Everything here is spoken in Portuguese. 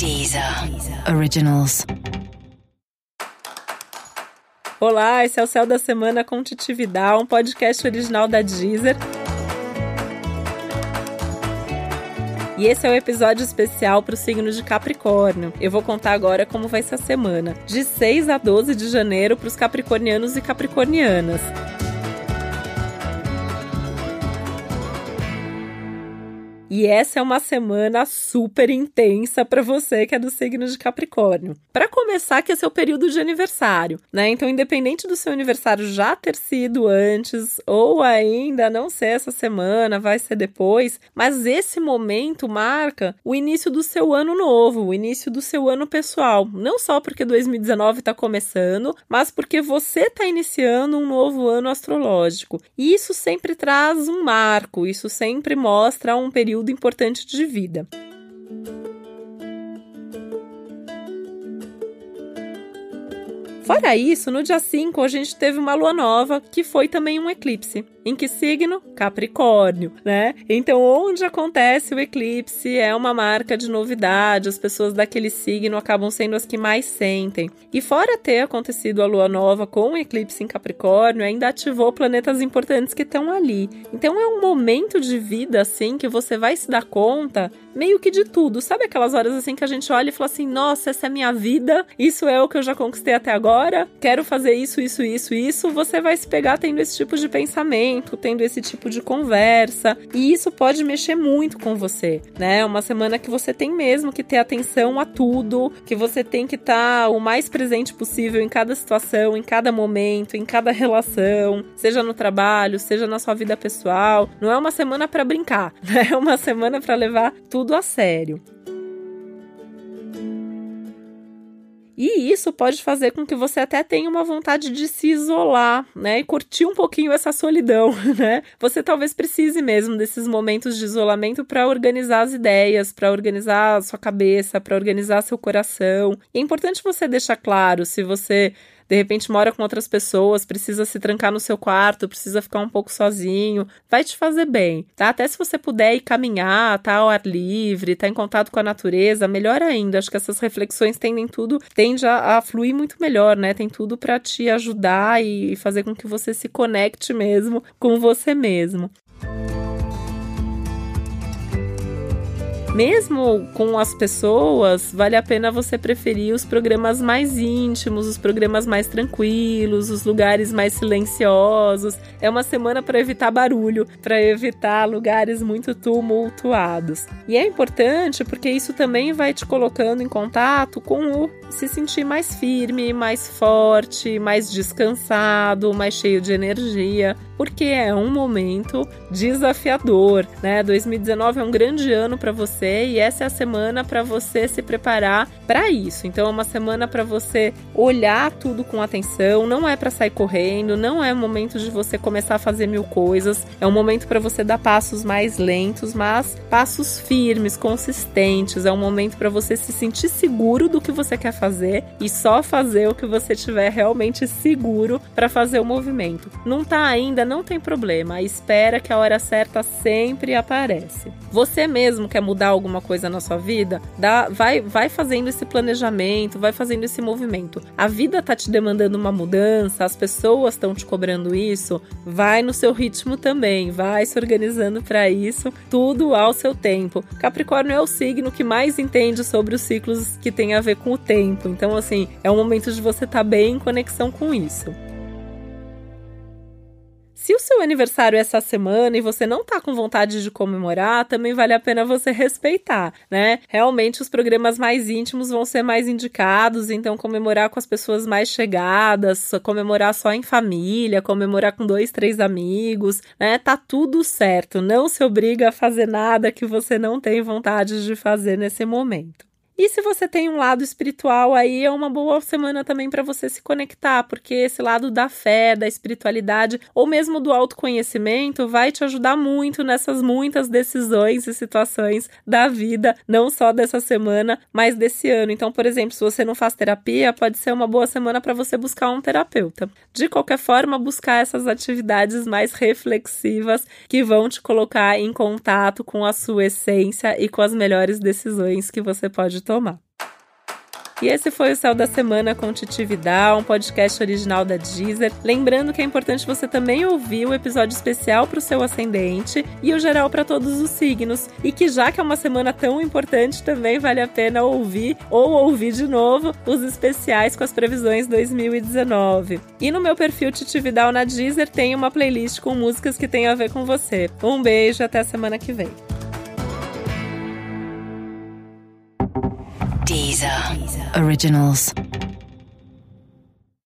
Deezer Originals. Olá, esse é o Céu da Semana com Titividade, um podcast original da Deezer. E esse é o um episódio especial para o signo de Capricórnio. Eu vou contar agora como vai ser a semana, de 6 a 12 de janeiro para os capricornianos e capricornianas. E essa é uma semana super intensa para você que é do signo de Capricórnio. Para começar, que é seu período de aniversário, né? Então, independente do seu aniversário já ter sido antes ou ainda não ser essa semana, vai ser depois, mas esse momento marca o início do seu ano novo, o início do seu ano pessoal. Não só porque 2019 está começando, mas porque você está iniciando um novo ano astrológico. E isso sempre traz um marco, isso sempre mostra um período importante de vida. Fora isso, no dia 5 a gente teve uma lua nova, que foi também um eclipse. Em que signo? Capricórnio, né? Então, onde acontece o eclipse é uma marca de novidade, as pessoas daquele signo acabam sendo as que mais sentem. E fora ter acontecido a lua nova com o eclipse em Capricórnio, ainda ativou planetas importantes que estão ali. Então, é um momento de vida assim que você vai se dar conta meio que de tudo. Sabe aquelas horas assim que a gente olha e fala assim: "Nossa, essa é minha vida, isso é o que eu já conquistei até agora, quero fazer isso, isso, isso, isso". Você vai se pegar tendo esse tipo de pensamento tendo esse tipo de conversa, e isso pode mexer muito com você, né? É uma semana que você tem mesmo que ter atenção a tudo, que você tem que estar tá o mais presente possível em cada situação, em cada momento, em cada relação, seja no trabalho, seja na sua vida pessoal. Não é uma semana para brincar, né? é uma semana para levar tudo a sério. E isso pode fazer com que você até tenha uma vontade de se isolar, né? E curtir um pouquinho essa solidão, né? Você talvez precise mesmo desses momentos de isolamento para organizar as ideias, para organizar a sua cabeça, para organizar seu coração. E é importante você deixar claro se você de repente mora com outras pessoas, precisa se trancar no seu quarto, precisa ficar um pouco sozinho, vai te fazer bem, tá? Até se você puder ir caminhar, tá ao ar livre, tá em contato com a natureza, melhor ainda. Acho que essas reflexões tendem tudo, tende a, a fluir muito melhor, né? Tem tudo para te ajudar e fazer com que você se conecte mesmo com você mesmo. Mesmo com as pessoas, vale a pena você preferir os programas mais íntimos, os programas mais tranquilos, os lugares mais silenciosos. É uma semana para evitar barulho, para evitar lugares muito tumultuados. E é importante porque isso também vai te colocando em contato com o se sentir mais firme, mais forte, mais descansado, mais cheio de energia, porque é um momento desafiador, né? 2019 é um grande ano para você e essa é a semana para você se preparar para isso. Então é uma semana para você olhar tudo com atenção, não é para sair correndo, não é momento de você começar a fazer mil coisas, é um momento para você dar passos mais lentos, mas passos firmes, consistentes, é um momento para você se sentir seguro do que você quer fazer e só fazer o que você tiver realmente seguro para fazer o movimento. Não tá ainda, não tem problema. Espera que a hora certa sempre aparece. Você mesmo quer mudar alguma coisa na sua vida? Dá, vai, vai fazendo esse planejamento, vai fazendo esse movimento. A vida tá te demandando uma mudança, as pessoas estão te cobrando isso. Vai no seu ritmo também, vai se organizando para isso, tudo ao seu tempo. Capricórnio é o signo que mais entende sobre os ciclos que tem a ver com o tempo tempo. Então, assim, é um momento de você estar tá bem em conexão com isso. Se o seu aniversário é essa semana e você não tá com vontade de comemorar, também vale a pena você respeitar, né? Realmente os programas mais íntimos vão ser mais indicados, então comemorar com as pessoas mais chegadas, comemorar só em família, comemorar com dois, três amigos, né? Tá tudo certo. Não se obriga a fazer nada que você não tem vontade de fazer nesse momento. E se você tem um lado espiritual aí, é uma boa semana também para você se conectar, porque esse lado da fé, da espiritualidade ou mesmo do autoconhecimento vai te ajudar muito nessas muitas decisões e situações da vida, não só dessa semana, mas desse ano. Então, por exemplo, se você não faz terapia, pode ser uma boa semana para você buscar um terapeuta. De qualquer forma, buscar essas atividades mais reflexivas que vão te colocar em contato com a sua essência e com as melhores decisões que você pode tomar tomar. E esse foi o Céu da Semana com Titi Vidal, um podcast original da Deezer. Lembrando que é importante você também ouvir o episódio especial para o seu ascendente e o geral para todos os signos. E que já que é uma semana tão importante, também vale a pena ouvir ou ouvir de novo os especiais com as previsões 2019. E no meu perfil Titi Vidal na Deezer tem uma playlist com músicas que tem a ver com você. Um beijo, até a semana que vem. Originals.